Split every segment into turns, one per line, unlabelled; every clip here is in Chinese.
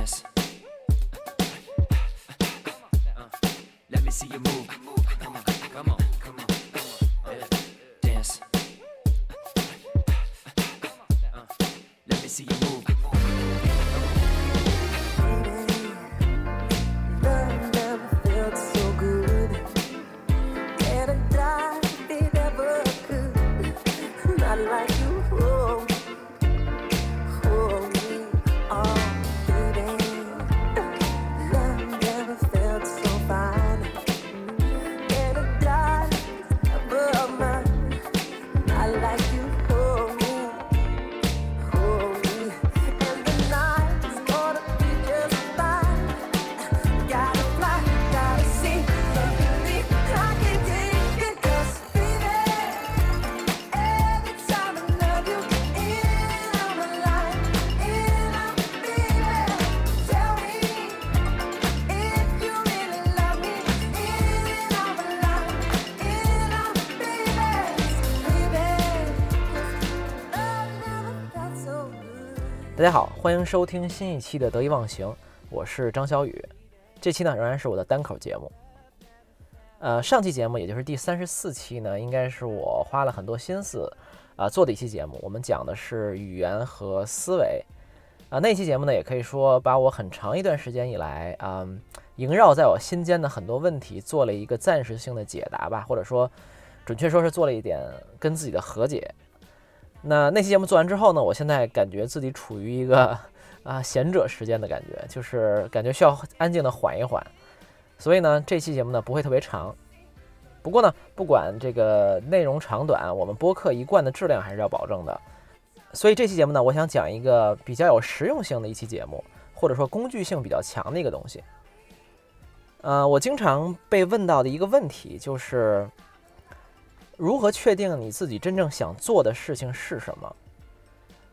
dance. Let me see you move.
欢迎收听新一期的得意忘形，我是张小雨。这期呢仍然是我的单口节目。呃，上期节目也就是第三十四期呢，应该是我花了很多心思啊、做的一期节目。我们讲的是语言和思维啊、那期节目呢，也可以说把我很长一段时间以来啊、萦绕在我心间的很多问题做了一个暂时性的解答吧，或者说准确说是做了一点跟自己的和解。那那期节目做完之后呢，我现在感觉自己处于一个啊贤者时间的感觉，就是感觉需要安静的缓一缓。所以呢，这期节目呢不会特别长。不过呢，不管这个内容长短，我们播客一贯的质量还是要保证的。所以这期节目呢，我想讲一个比较有实用性的一期节目，或者说工具性比较强的一个东西。呃，我经常被问到的一个问题就是，如何确定你自己真正想做的事情是什么？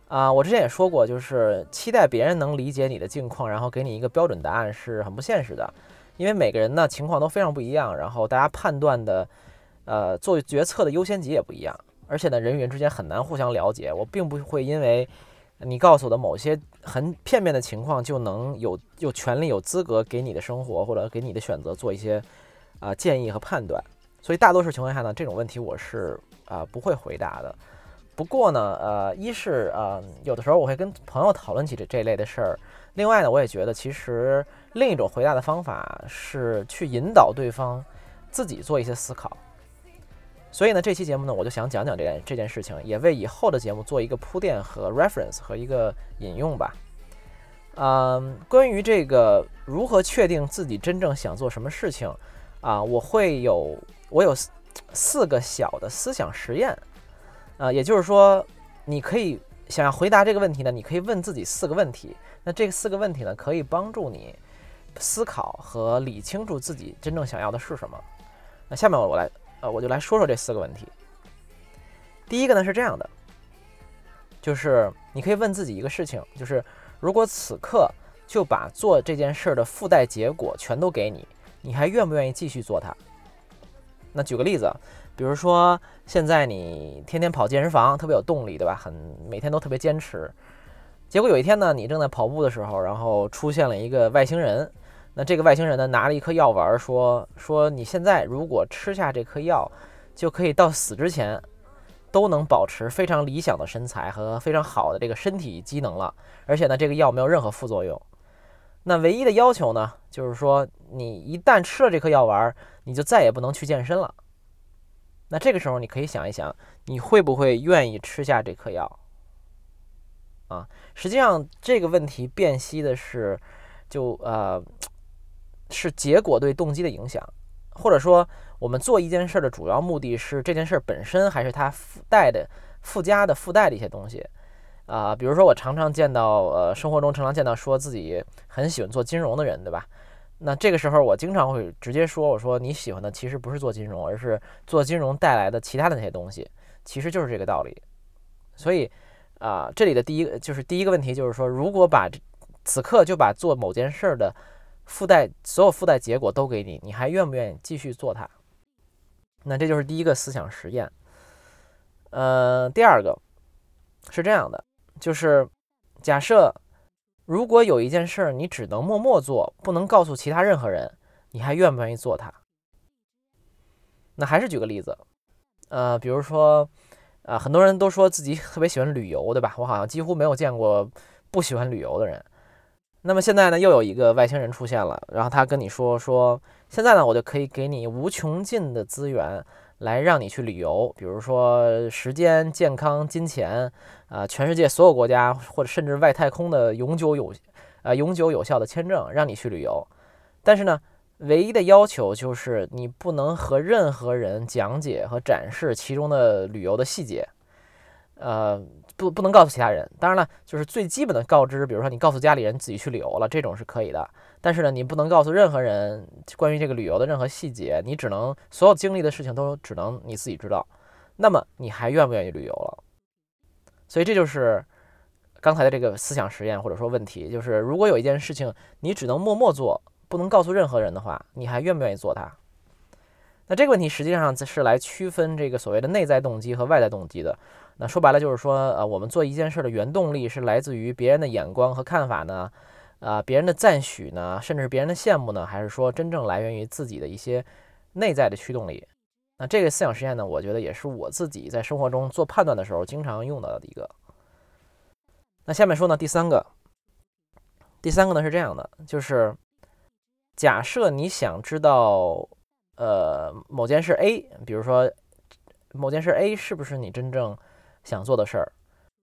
啊、我之前也说过，就是期待别人能理解你的境况，然后给你一个标准答案是很不现实的，因为每个人呢情况都非常不一样，然后大家判断的，呃，做决策的优先级也不一样，而且呢人与人之间很难互相了解。我并不会因为你告诉我的某些很片面的情况，就能有有权利、有资格给你的生活或者给你的选择做一些啊、建议和判断。所以大多数情况下呢，这种问题我是啊、不会回答的。不过呢，呃，一是呃，有的时候我会跟朋友讨论起这这类的事儿。另外呢，我也觉得其实另一种回答的方法是去引导对方自己做一些思考。所以呢，这期节目呢，我就想讲讲这件这件事情，也为以后的节目做一个铺垫和 reference 和一个引用吧。嗯，关于这个如何确定自己真正想做什么事情啊，我会有我有四个小的思想实验。啊，也就是说，你可以想要回答这个问题呢，你可以问自己四个问题。那这四个问题呢，可以帮助你思考和理清楚自己真正想要的是什么。那下面我来，呃，我就来说说这四个问题。第一个呢是这样的，就是你可以问自己一个事情，就是如果此刻就把做这件事儿的附带结果全都给你，你还愿不愿意继续做它？那举个例子，比如说现在你天天跑健身房，特别有动力，对吧？很每天都特别坚持。结果有一天呢，你正在跑步的时候，然后出现了一个外星人。那这个外星人呢，拿了一颗药丸，说说你现在如果吃下这颗药，就可以到死之前都能保持非常理想的身材和非常好的这个身体机能了。而且呢，这个药没有任何副作用。那唯一的要求呢，就是说你一旦吃了这颗药丸，你就再也不能去健身了。那这个时候，你可以想一想，你会不会愿意吃下这颗药？啊，实际上这个问题辨析的是，就呃，是结果对动机的影响，或者说我们做一件事的主要目的是这件事本身，还是它附带的、附加的、附带的一些东西。啊，比如说我常常见到，呃，生活中常常见到说自己很喜欢做金融的人，对吧？那这个时候，我经常会直接说：“我说你喜欢的其实不是做金融，而是做金融带来的其他的那些东西，其实就是这个道理。”所以，啊、这里的第一个就是第一个问题就是说，如果把此刻就把做某件事儿的附带所有附带结果都给你，你还愿不愿意继续做它？那这就是第一个思想实验。呃，第二个是这样的，就是假设如果有一件事儿你只能默默做，不能告诉其他任何人，你还愿不愿意做它？那还是举个例子，呃，比如说，呃，很多人都说自己特别喜欢旅游，对吧？我好像几乎没有见过不喜欢旅游的人。那么现在呢，又有一个外星人出现了，然后他跟你说说，现在呢，我就可以给你无穷尽的资源来让你去旅游，比如说时间、健康、金钱，啊，全世界所有国家或者甚至外太空的永久有，呃，永久有效的签证让你去旅游。但是呢，唯一的要求就是你不能和任何人讲解和展示其中的旅游的细节，呃。不不能告诉其他人，当然了，就是最基本的告知，比如说你告诉家里人自己去旅游了，这种是可以的。但是呢，你不能告诉任何人关于这个旅游的任何细节，你只能所有经历的事情都只能你自己知道。那么你还愿不愿意旅游了？所以这就是刚才的这个思想实验或者说问题，就是如果有一件事情你只能默默做，不能告诉任何人的话，你还愿不愿意做它？那这个问题实际上是来区分这个所谓的内在动机和外在动机的。那说白了就是说，呃，我们做一件事的原动力是来自于别人的眼光和看法呢，啊，别人的赞许呢，甚至是别人的羡慕呢，还是说真正来源于自己的一些内在的驱动力？那这个思想实验呢，我觉得也是我自己在生活中做判断的时候经常用到的一个。那下面说呢，第三个，第三个呢是这样的，就是假设你想知道，呃，某件事 A，比如说某件事 A 是不是你真正想做的事儿，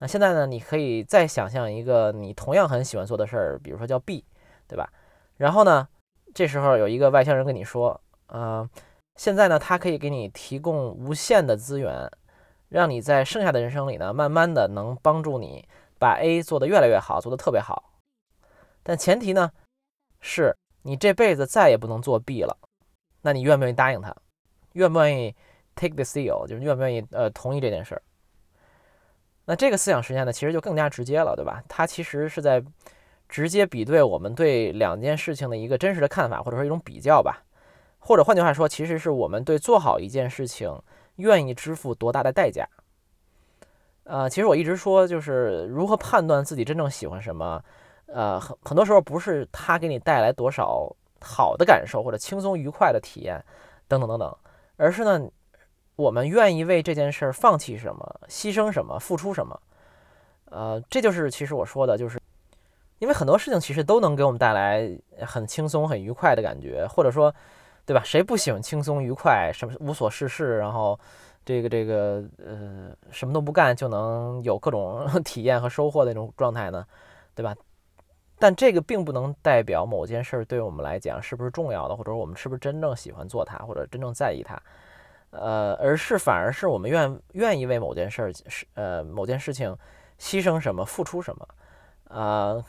现在呢？你可以再想象一个你同样很喜欢做的事儿，比如说叫 B，对吧？然后呢，这时候有一个外星人跟你说，呃，现在呢，他可以给你提供无限的资源，让你在剩下的人生里呢，慢慢的能帮助你把 A 做得越来越好，做得特别好。但前提呢，是你这辈子再也不能做 B 了。那你愿不愿意答应他？愿不愿意 take the deal？就是愿不愿意呃同意这件事儿？那这个思想实验呢，其实就更加直接了，对吧？它其实是在直接比对我们对两件事情的一个真实的看法，或者说一种比较吧。或者换句话说，其实是我们对做好一件事情愿意支付多大的代价。呃，其实我一直说，就是如何判断自己真正喜欢什么，呃，很很多时候不是它给你带来多少好的感受或者轻松愉快的体验等等等等，而是呢。我们愿意为这件事儿放弃什么、牺牲什么、付出什么？呃，这就是其实我说的，就是因为很多事情其实都能给我们带来很轻松、很愉快的感觉，或者说，对吧？谁不喜欢轻松愉快、什么无所事事，然后这个这个呃什么都不干就能有各种 体验和收获的那种状态呢？对吧？但这个并不能代表某件事对我们来讲是不是重要的，或者我们是不是真正喜欢做它，或者真正在意它。呃，而是反而是我们愿愿意为某件事儿是呃某件事情牺牲什么付出什么，啊，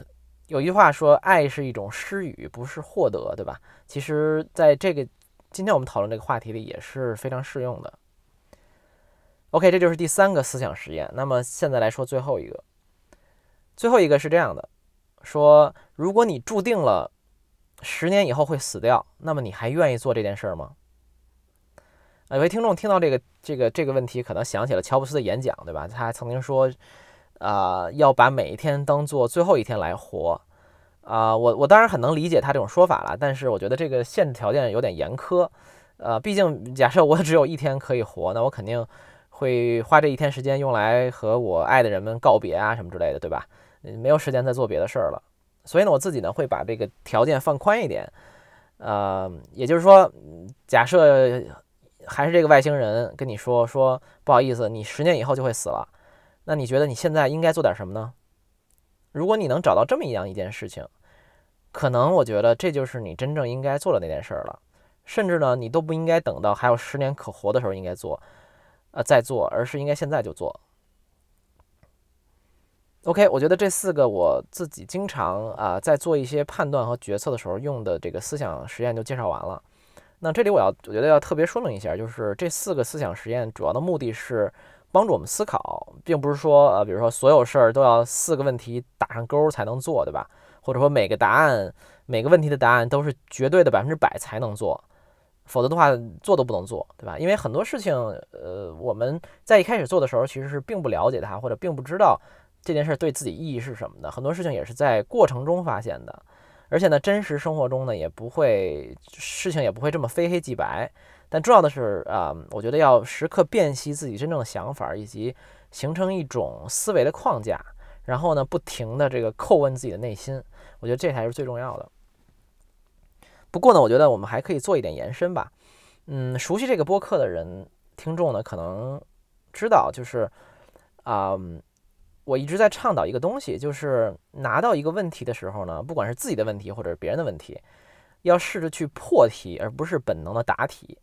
有一句话说爱是一种施予，不是获得，对吧？其实在这个今天我们讨论这个话题里也是非常适用的。OK，这就是第三个思想实验。那么现在来说最后一个，最后一个是这样的：说如果你注定了十年以后会死掉，那么你还愿意做这件事儿吗？有位听众听到这个这个这个问题，可能想起了乔布斯的演讲，对吧？他曾经说，啊，要把每一天当做最后一天来活。啊，我我当然很能理解他这种说法了，但是我觉得这个限制条件有点严苛。呃，毕竟假设我 只有一天可以活，那我肯定会花这一天时间用来和我爱的人们告别啊，什么之类的，对吧？没有时间再做别的事儿了。所以呢，我自己呢会把这个条件放宽一点。呃，也就是说，假设。还是这个外星人跟你说说，不好意思，你十年以后就会死了。那你觉得你现在应该做点什么呢？如果你能找到这么一样一件事情，可能我觉得这就是你真正应该做的那件事儿了。甚至呢，你都不应该等到还有十年可活的时候应该做，呃，再做，而是应该现在就做。OK，我觉得这四个我自己经常啊在做一些判断和决策的时候用的这个思想实验就介绍完了。那这里我要，我觉得要特别说明一下，就是这四个思想实验主要的目的是帮助我们思考，并不是说，呃，比如说所有事儿都要四个问题打上勾才能做，对吧？或者说每个答案、每个问题的答案都是绝对的百分之百才能做，否则的话做都不能做，对吧？因为很多事情，呃，我们在一开始做的时候其实是并不了解它，或者并不知道这件事对自己意义是什么的，很多事情也是在过程中发现的，而且呢，真实生活中呢也不会事情也不会这么非黑即白。但重要的是啊、我觉得要时刻辨析自己真正的想法，以及形成一种思维的框架，然后呢，不停的这个叩问自己的内心，我觉得这才是最重要的。不过呢，我觉得我们还可以做一点延伸吧。嗯，熟悉这个播客的人，听众呢可能知道，就是啊、我一直在倡导一个东西，就是拿到一个问题的时候呢，不管是自己的问题或者是别人的问题，要试着去破题，而不是本能的答题。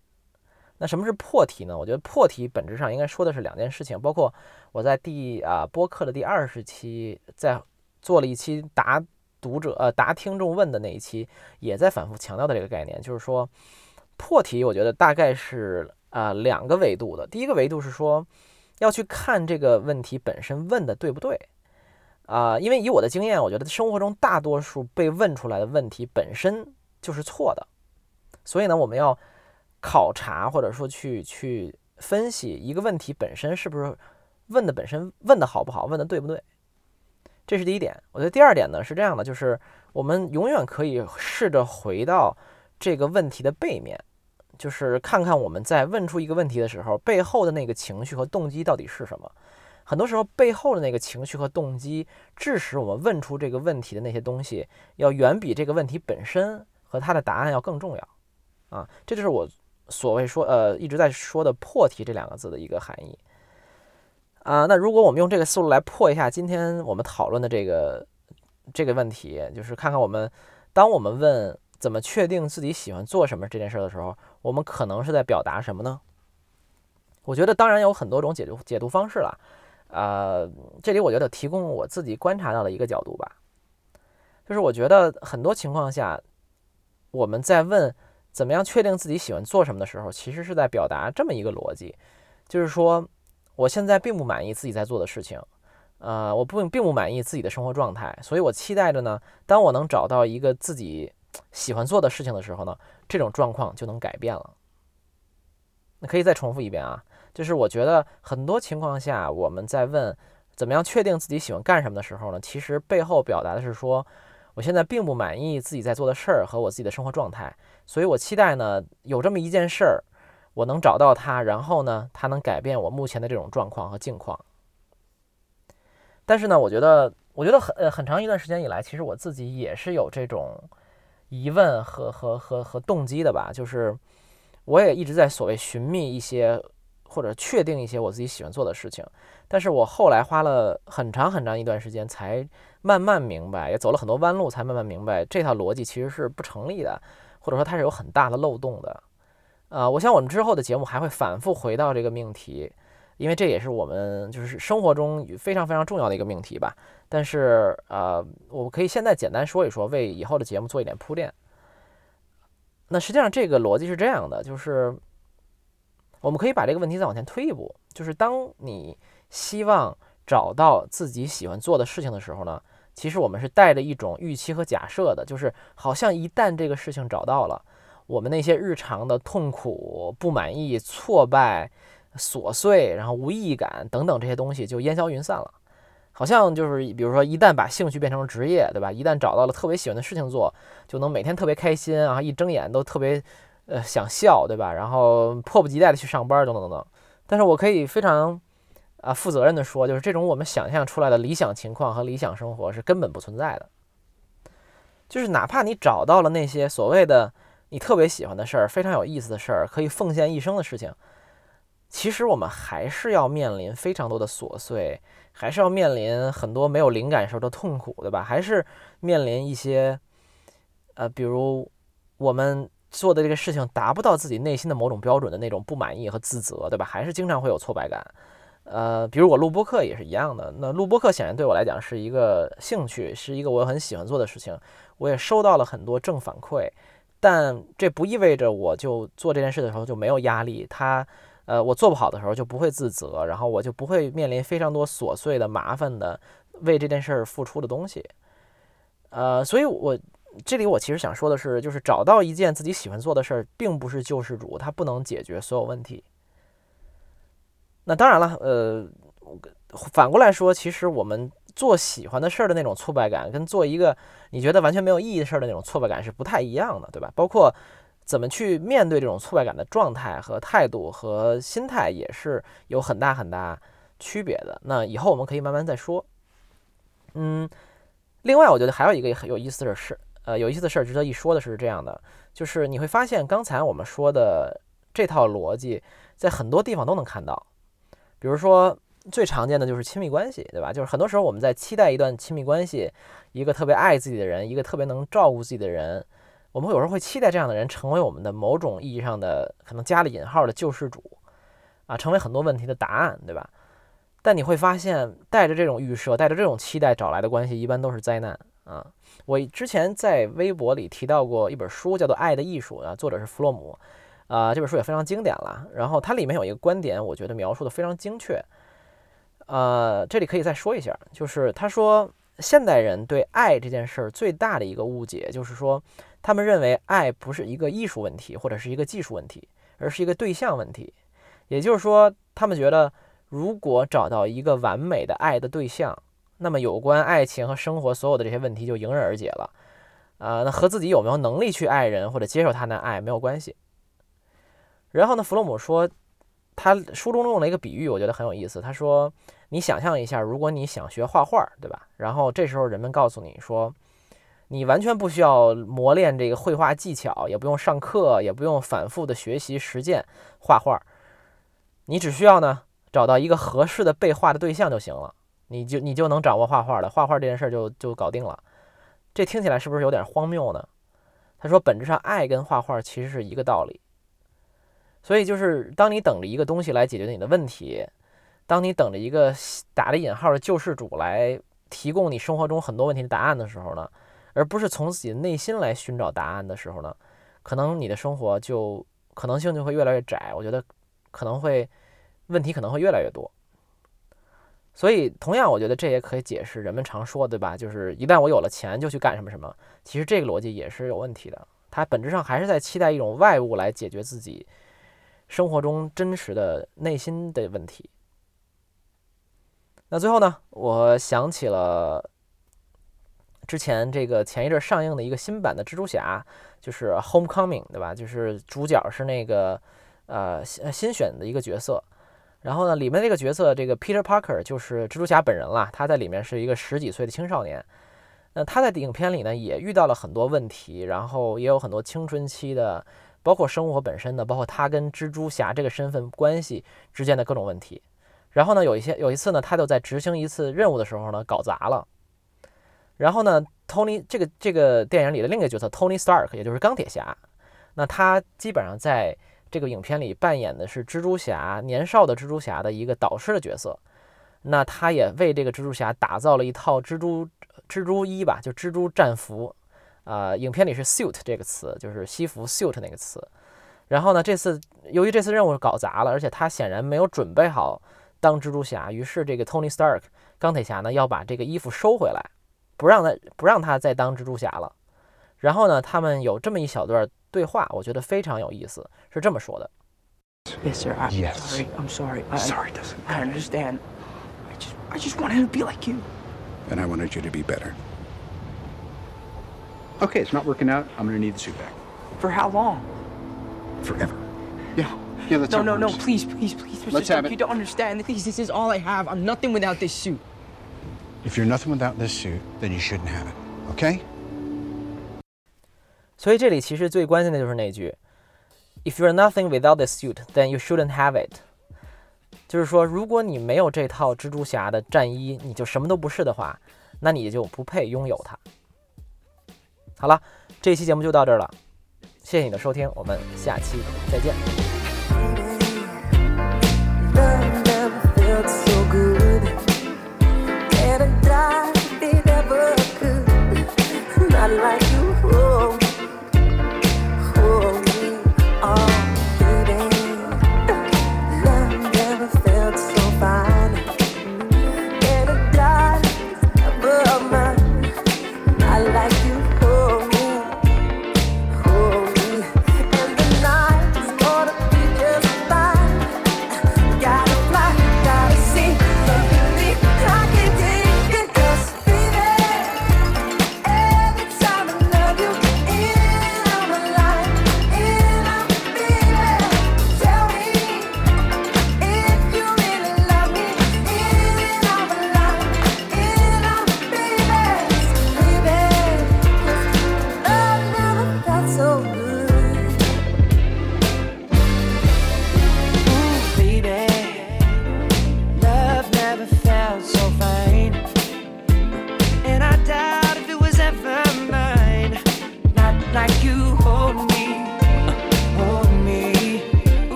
那什么是破题呢？我觉得破题本质上应该说的是两件事情，包括我在第啊播客的第二十期，在做了一期答读者呃答听众问的那一期，也在反复强调的这个概念，就是说破题，我觉得大概是啊、两个维度的。第一个维度是说要去看这个问题本身问的对不对。啊、因为以我的经验，我觉得生活中大多数被问出来的问题本身就是错的，所以呢，我们要考察或者说去去分析一个问题本身是不是问的本身问的好不好，问的对不对，这是第一点。我觉得第二点呢是这样的，就是我们永远可以试着回到这个问题的背面，就是看看我们在问出一个问题的时候，背后的那个情绪和动机到底是什么。很多时候，背后的那个情绪和动机，致使我们问出这个问题的那些东西，要远比这个问题本身和它的答案要更重要。啊，这就是我所谓说呃一直在说的破题这两个字的一个含义。啊，那如果我们用这个思路来破一下今天我们讨论的这个这个问题，就是看看我们当我们问怎么确定自己喜欢做什么这件事的时候，我们可能是在表达什么呢？我觉得当然有很多种解读解读方式了，呃，这里我觉得提供我自己观察到的一个角度吧，就是我觉得很多情况下，我们在问怎么样确定自己喜欢做什么的时候，其实是在表达这么一个逻辑，就是说我现在并不满意自己在做的事情，呃，我不并不满意自己的生活状态，所以我期待着呢，当我能找到一个自己喜欢做的事情的时候呢，这种状况就能改变了。那可以再重复一遍啊，就是我觉得很多情况下，我们在问怎么样确定自己喜欢干什么的时候呢，其实背后表达的是说，我现在并不满意自己在做的事儿和我自己的生活状态，所以我期待呢有这么一件事儿，我能找到它，然后呢，它能改变我目前的这种状况和境况。但是呢，我觉得，我觉得很呃很长一段时间以来，其实我自己也是有这种疑问和和和和动机的吧，就是我也一直在所谓寻觅一些或者确定一些我自己喜欢做的事情，但是我后来花了很长很长一段时间才慢慢明白，也走了很多弯路，才慢慢明白这套逻辑其实是不成立的，或者说它是有很大的漏洞的。呃，我想我们之后的节目还会反复回到这个命题，因为这也是我们就是生活中非常非常重要的一个命题吧。但是呃，我们可以现在简单说一说，为以后的节目做一点铺垫。那实际上这个逻辑是这样的，就是我们可以把这个问题再往前推一步，就是当你希望找到自己喜欢做的事情的时候呢，其实我们是带着一种预期和假设的，就是好像一旦这个事情找到了，我们那些日常的痛苦、不满意、挫败、琐碎，然后无意义感等等这些东西就烟消云散了。好像就是比如说，一旦把兴趣变成了职业，对吧？一旦找到了特别喜欢的事情做，就能每天特别开心啊，一睁眼都特别呃想笑，对吧？然后迫不及待的去上班，等等等等。但是我可以非常啊负责任的说，就是这种我们想象出来的理想情况和理想生活是根本不存在的。就是哪怕你找到了那些所谓的你特别喜欢的事儿，非常有意思的事儿，可以奉献一生的事情，其实我们还是要面临非常多的琐碎，还是要面临很多没有灵感时候的痛苦，对吧？还是面临一些呃，比如我们做的这个事情达不到自己内心的某种标准的那种不满意和自责，对吧？还是经常会有挫败感。呃，比如我录播课也是一样的。那录播课显然对我来讲是一个兴趣，是一个我很喜欢做的事情，我也收到了很多正反馈。但这不意味着我就做这件事的时候就没有压力，它，呃，我做不好的时候就不会自责，然后我就不会面临非常多琐碎的、麻烦的为这件事儿付出的东西。呃，所以我这里我其实想说的是，就是找到一件自己喜欢做的事儿，并不是救世主，它不能解决所有问题。那当然了，呃，反过来说，其实我们做喜欢的事儿的那种挫败感，跟做一个你觉得完全没有意义的事儿的那种挫败感是不太一样的，对吧？包括怎么去面对这种挫败感的状态和态度和心态也是有很大很大区别的。那以后我们可以慢慢再说。嗯，另外我觉得还有一个很有意思的事，呃，有意思的事儿值得一说的是这样的，就是你会发现刚才我们说的这套逻辑在很多地方都能看到，比如说。最常见的就是亲密关系，对吧？就是很多时候我们在期待一段亲密关系，一个特别爱自己的人，一个特别能照顾自己的人，我们有时候会期待这样的人成为我们的某种意义上的可能加了引号的救世主，啊，成为很多问题的答案，对吧？但你会发现，带着这种预设，带着这种期待找来的关系，一般都是灾难啊！我之前在微博里提到过一本书，叫做《爱的艺术》啊，作者是弗洛姆，啊，这本书也非常经典了。然后它里面有一个观点，我觉得描述的非常精确。呃，这里可以再说一下，就是他说，现代人对爱这件事儿最大的一个误解，就是说，他们认为爱不是一个艺术问题或者是一个技术问题，而是一个对象问题。也就是说，他们觉得，如果找到一个完美的爱的对象，那么有关爱情和生活所有的这些问题就迎刃而解了。啊，那和自己有没有能力去爱人或者接受他的爱没有关系。然后呢，弗洛姆说。他书中用了一个比喻，我觉得很有意思。他说：“你想象一下，如果你想学画画，对吧？然后这时候人们告诉你说，你完全不需要磨练这个绘画技巧，也不用上课，也不用反复的学习实践画画，你只需要呢找到一个合适的被画的对象就行了，你就你就能掌握画画了，画画这件事就就搞定了。这听起来是不是有点荒谬呢？”他说：“本质上，爱跟画画其实是一个道理。”所以就是，当你等着一个东西来解决你的问题，当你等着一个打了引号的救世主来提供你生活中很多问题的答案的时候呢，而不是从自己的内心来寻找答案的时候呢，可能你的生活就可能性就会越来越窄。我觉得可能会问题可能会越来越多。所以，同样，我觉得这也可以解释人们常说，对吧？就是一旦我有了钱，就去干什么什么。其实这个逻辑也是有问题的，它本质上还是在期待一种外物来解决自己。生活中真实的内心的问题。那最后呢，我想起了之前这个前一阵上映的一个新版的蜘蛛侠，就是《Homecoming》，对吧？就是主角是那个呃新新选的一个角色。然后呢，里面这个角色这个 Peter Parker 就是蜘蛛侠本人了。他在里面是一个十几岁的青少年。那他在影片里呢，也遇到了很多问题，然后也有很多青春期的。包括生活本身的，包括他跟蜘蛛侠这个身份关系之间的各种问题。然后呢，有一些有一次呢，他就在执行一次任务的时候呢，搞砸了。然后呢，Tony 这个这个电影里的另一个角色 Tony Stark，也就是钢铁侠，那他基本上在这个影片里扮演的是蜘蛛侠年少的蜘蛛侠的一个导师的角色。那他也为这个蜘蛛侠打造了一套蜘蛛蜘蛛衣吧，就蜘蛛战服。啊，影片里是 suit 这个词，就是西服 suit 那个词。然后呢，这次由于这次任务搞砸了，而且他显然没有准备好当蜘蛛侠，于是这个 Tony Stark 钢铁侠呢要把这个衣服收回来，不让他不让他再当蜘蛛侠了。然后呢，他们有这么一小段对话，我觉得非常有意思，是这么说的
：Yes, sir. I'm
Yes.
sorry. I'm sorry, I'm
Sorry doesn't
I understand. I just, I just wanted to be like you.
And I wanted you to be better. Okay, it's not working out. I'm gonna need the suit back.
For how long?
Forever. Yeah. Yeah, that's
No,
how it
no, no.
works.
Please, please, please, Mr.
Let's
Stark,
have it.
You don't understand. Please, this is all I have. I'm nothing without this suit.
If you're nothing without this suit, then you shouldn't have it. Okay?
所以这里其实最关键的就是那句：“If you're nothing without this suit, then you shouldn't have it。”就是说，如果你没有这套蜘蛛侠的战衣，你就什么都不是的话，那你就不配拥有它。 好了，这期节目就到这儿了，谢谢你的收听，我们下期再见。
Love